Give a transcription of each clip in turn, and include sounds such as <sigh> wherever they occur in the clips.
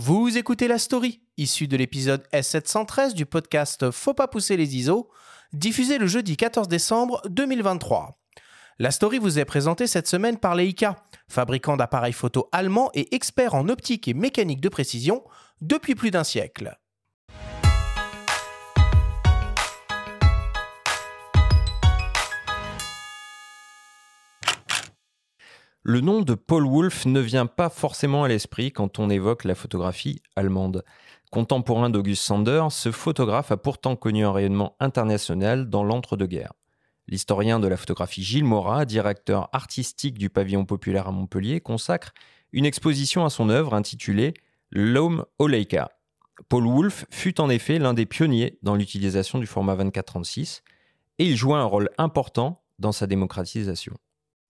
Vous écoutez la story, issue de l'épisode S713 du podcast Faut pas pousser les ISO, diffusé le jeudi 14 décembre 2023. La story vous est présentée cette semaine par Leica, fabricant d'appareils photo allemands et expert en optique et mécanique de précision depuis plus d'un siècle. Le nom de Paul Wolf ne vient pas forcément à l'esprit quand on évoque la photographie allemande. Contemporain d'August Sander, ce photographe a pourtant connu un rayonnement international dans l'entre-deux-guerres. L'historien de la photographie Gilles Morat, directeur artistique du pavillon populaire à Montpellier, consacre une exposition à son œuvre intitulée L'homme Leica. Paul Wolf fut en effet l'un des pionniers dans l'utilisation du format 24-36 et il joua un rôle important dans sa démocratisation.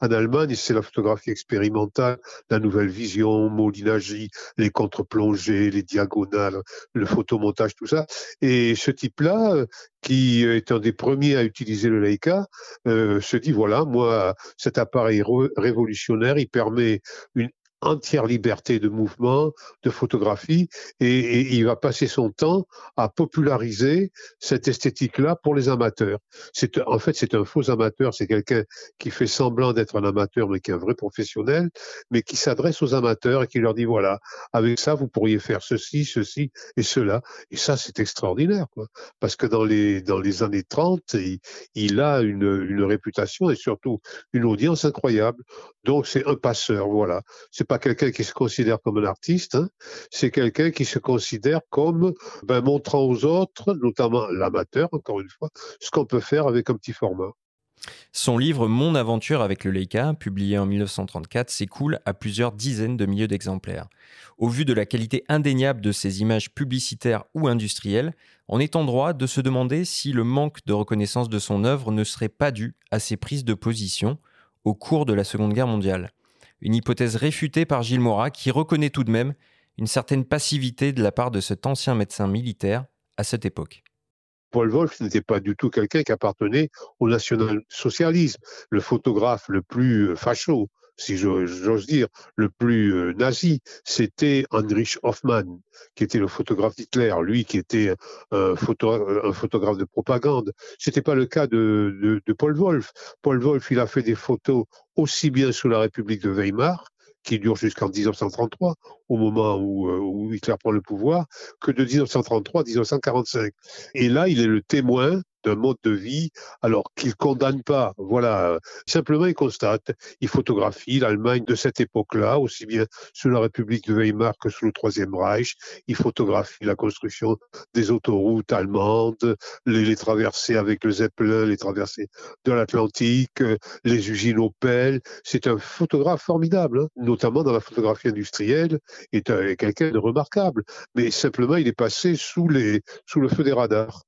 En Allemagne, c'est la photographie expérimentale, la nouvelle vision, Molinagie, les contre-plongées, les diagonales, le photomontage, tout ça. Et ce type-là, euh, qui est un des premiers à utiliser le Leica, euh, se dit voilà, moi, cet appareil révolutionnaire, il permet une entière liberté de mouvement, de photographie, et, il va passer son temps à populariser cette esthétique-là pour les amateurs. C'est en fait c'est un faux amateur, c'est quelqu'un qui fait semblant d'être un amateur mais qui est un vrai professionnel, mais qui s'adresse aux amateurs et qui leur dit voilà, avec ça vous pourriez faire ceci, ceci et cela. Et ça c'est extraordinaire, quoi, parce que dans les dans les années 30, il, a une, une réputation et surtout une audience incroyable. Donc c'est un passeur, voilà. Pas quelqu'un qui se considère comme un artiste, hein. c'est quelqu'un qui se considère comme ben, montrant aux autres, notamment l'amateur, encore une fois, ce qu'on peut faire avec un petit format. Son livre Mon aventure avec le Leica, publié en 1934, s'écoule à plusieurs dizaines de milliers d'exemplaires. Au vu de la qualité indéniable de ses images publicitaires ou industrielles, on est en droit de se demander si le manque de reconnaissance de son œuvre ne serait pas dû à ses prises de position au cours de la Seconde Guerre mondiale une hypothèse réfutée par Gilles Morat qui reconnaît tout de même une certaine passivité de la part de cet ancien médecin militaire à cette époque. Paul Wolf n'était pas du tout quelqu'un qui appartenait au national-socialisme, le photographe le plus facho, si j'ose dire, le plus euh, nazi, c'était Heinrich Hoffmann, qui était le photographe d'Hitler, lui qui était un, photographe de propagande. C'était pas le cas de, de Paul Wolf. Paul Wolf, il a fait des photos aussi bien sous la République de Weimar qui dure jusqu'en 1933, au moment où, euh, où, Hitler prend le pouvoir, que de 1933 à 1945. Et là, il est le témoin d'un mode de vie, alors qu'il condamne pas. Voilà, simplement il constate, il photographie l'Allemagne de cette époque-là, aussi bien sous la République de Weimar que sous le Troisième Reich. Il photographie la construction des autoroutes allemandes, les, traversées avec le Zeppelin, les traversées de l'Atlantique, les usines Opel. C'est un photographe formidable, hein, notamment dans la photographie industrielle, est, est quelqu'un de remarquable. Mais simplement, il est passé sous le feu des radars.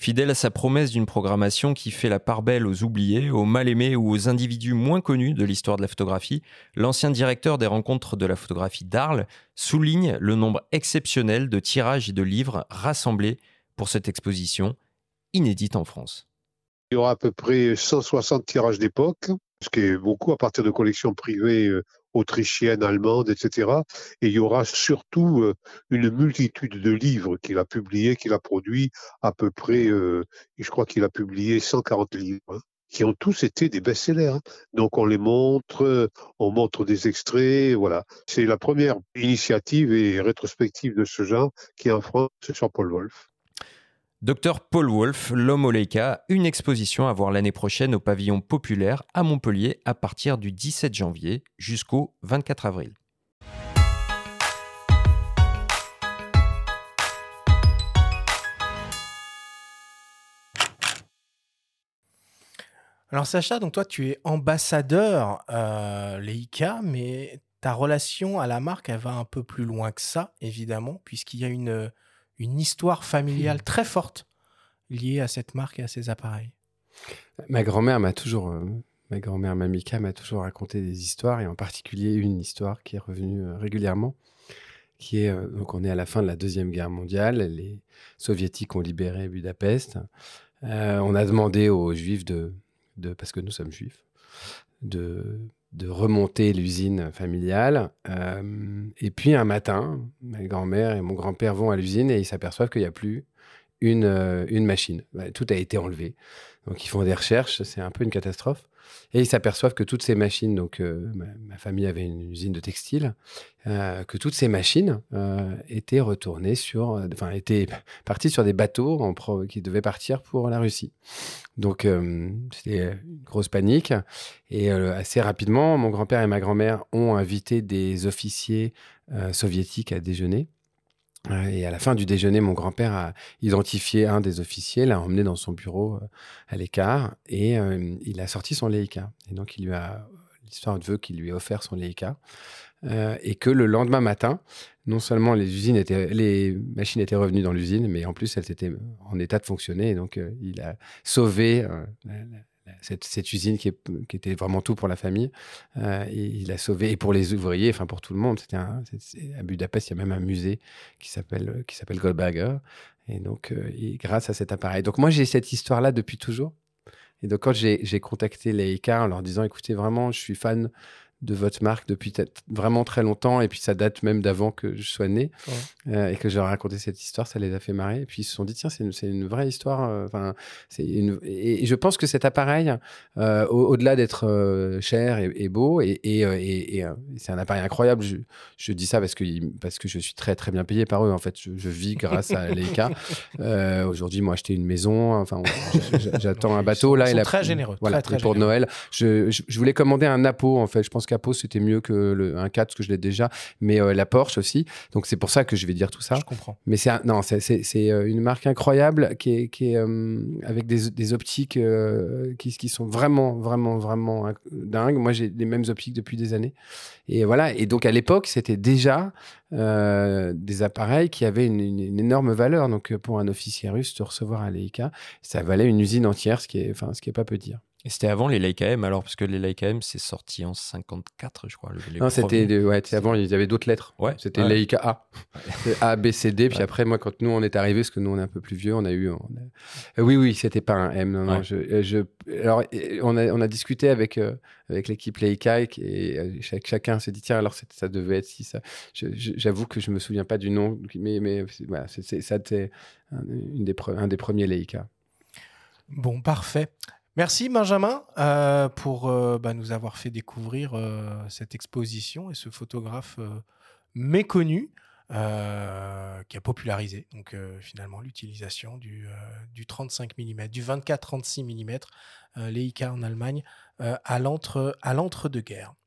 Fidèle à sa promesse d'une programmation qui fait la part belle aux oubliés, aux mal-aimés ou aux individus moins connus de l'histoire de la photographie, l'ancien directeur des rencontres de la photographie d'Arles souligne le nombre exceptionnel de tirages et de livres rassemblés pour cette exposition, inédite en France. Il y aura à peu près 160 tirages d'époque, ce qui est beaucoup à partir de collections privées euh, autrichienne, allemande, etc. Et il y aura surtout euh, une multitude de livres qu'il a publiés, qu'il a produits, à peu près, euh, je crois qu'il a publié 140 livres. Hein, qui ont tous été des best-sellers. Hein. Donc on les montre, on montre des extraits, voilà. C'est la première initiative et rétrospective de ce genre qui est en France sur Paul Wolf. Docteur Paul Wolf, l'homme au Leica, une exposition à voir l'année prochaine au pavillon populaire à Montpellier à partir du 17 janvier jusqu'au 24 avril. Alors Sacha, donc toi tu es ambassadeur euh, Leica, mais ta relation à la marque elle va un peu plus loin que ça, évidemment, puisqu'il y a une une histoire familiale mmh. très forte liée à cette marque et à ces appareils. Ma grand-mère m'a toujours, euh, ma grand-mère Mamika m'a toujours raconté des histoires et en particulier une histoire qui est revenue euh, régulièrement, qui est euh, donc on est à la fin de la deuxième guerre mondiale, les soviétiques ont libéré Budapest, on a demandé aux juifs de, de, parce que nous sommes juifs, de de remonter l'usine familiale. et puis un matin, ma grand-mère et mon grand-père vont à l'usine et ils s'aperçoivent qu'il n'y a plus une, une machine. Bah, tout a été enlevé. Donc ils font des recherches, c'est un peu une catastrophe. Et ils s'aperçoivent que toutes ces machines, donc euh, ma, famille avait une usine de textile, euh, que toutes ces machines euh, étaient retournées sur, enfin étaient <laughs> parties sur des bateaux qui devaient partir pour la Russie. Donc c'était une grosse panique. Et assez rapidement, mon grand-père et ma grand-mère ont invité des officiers soviétiques à déjeuner. Et à la fin du déjeuner, mon grand-père a identifié un des officiers, l'a emmené dans son bureau euh, à l'écart et euh, il a sorti son Leica. Et donc, il lui a, l'histoire veut qu'il lui ait offert son Leica. Euh, et que le lendemain matin, non seulement les usines étaient, les machines étaient revenues dans l'usine, mais en plus elles étaient en état de fonctionner. Et donc, il a sauvé cette, usine qui, était vraiment tout pour la famille. Euh, il a sauvé, et pour les ouvriers, enfin pour tout le monde. C'était à Budapest, il y a même un musée qui s'appelle Goldberger. Et donc, euh, grâce à cet appareil. Donc moi, j'ai cette histoire-là depuis toujours. Et donc, quand j'ai contacté les ICA en leur disant, écoutez, vraiment, je suis fan de votre marque depuis vraiment très longtemps. Et puis ça date même d'avant que je sois né euh, et que j'ai raconté cette histoire. Ça les a fait marrer. Et puis ils se sont dit, tiens, c'est une, une, vraie histoire. Euh, enfin, une... et, je pense que cet appareil, euh, au-delà d'être cher et, beau, et, et c'est un appareil incroyable. Je, je, dis ça parce que, parce que je suis très très bien payé par eux. En fait, je, vis grâce à <laughs> Leica. Aujourd'hui, moi, acheté une maison. Enfin, j'attends un bateau. Là, ils sont très généreux. Voilà, très, pour Noël, je, je, voulais commander un Napo. En fait, je pense Capot, c'était mieux que le, un 4, parce que je l'ai déjà, mais euh, la Porsche aussi. Donc c'est pour ça que je vais dire tout ça. Je comprends. Mais c'est non, c'est euh, une marque incroyable qui est, qui est euh, avec des, des optiques qui, qui, sont vraiment, vraiment, vraiment dingues. Moi, j'ai les mêmes optiques depuis des années. Et voilà. Et donc à l'époque, c'était déjà des appareils qui avaient une, une, énorme valeur. Donc pour un officier russe, de recevoir un Leica, ça valait une usine entière, ce qui est, enfin, ce qui est pas peu dire. Et c'était avant les Leica M, alors, parce que les Leica M, c'est sorti en 54, je crois. non, c'était ouais, avant, il y avait d'autres lettres. Ouais. C'était Leica A. A, B, C, D. Puis après, moi, quand nous, on est arrivé, parce que nous, on est un peu plus vieux, on a eu. Euh, oui, oui, c'était pas un M. Non, non, je, euh, je, alors, on a, on a discuté avec, euh, avec l'équipe Leica et, chacun s'est dit, tiens, alors ça devait être si ça. J'avoue que je me souviens pas du nom, mais, mais voilà, ça, c'était un, des, un des premiers Leica. Bon, parfait. Merci Benjamin euh, pour euh, bah, nous avoir fait découvrir euh, cette exposition et ce photographe méconnu qui a popularisé donc finalement l'utilisation du, du, 35 mm, du 24-36 mm Leica en Allemagne à l'entre-deux-guerres.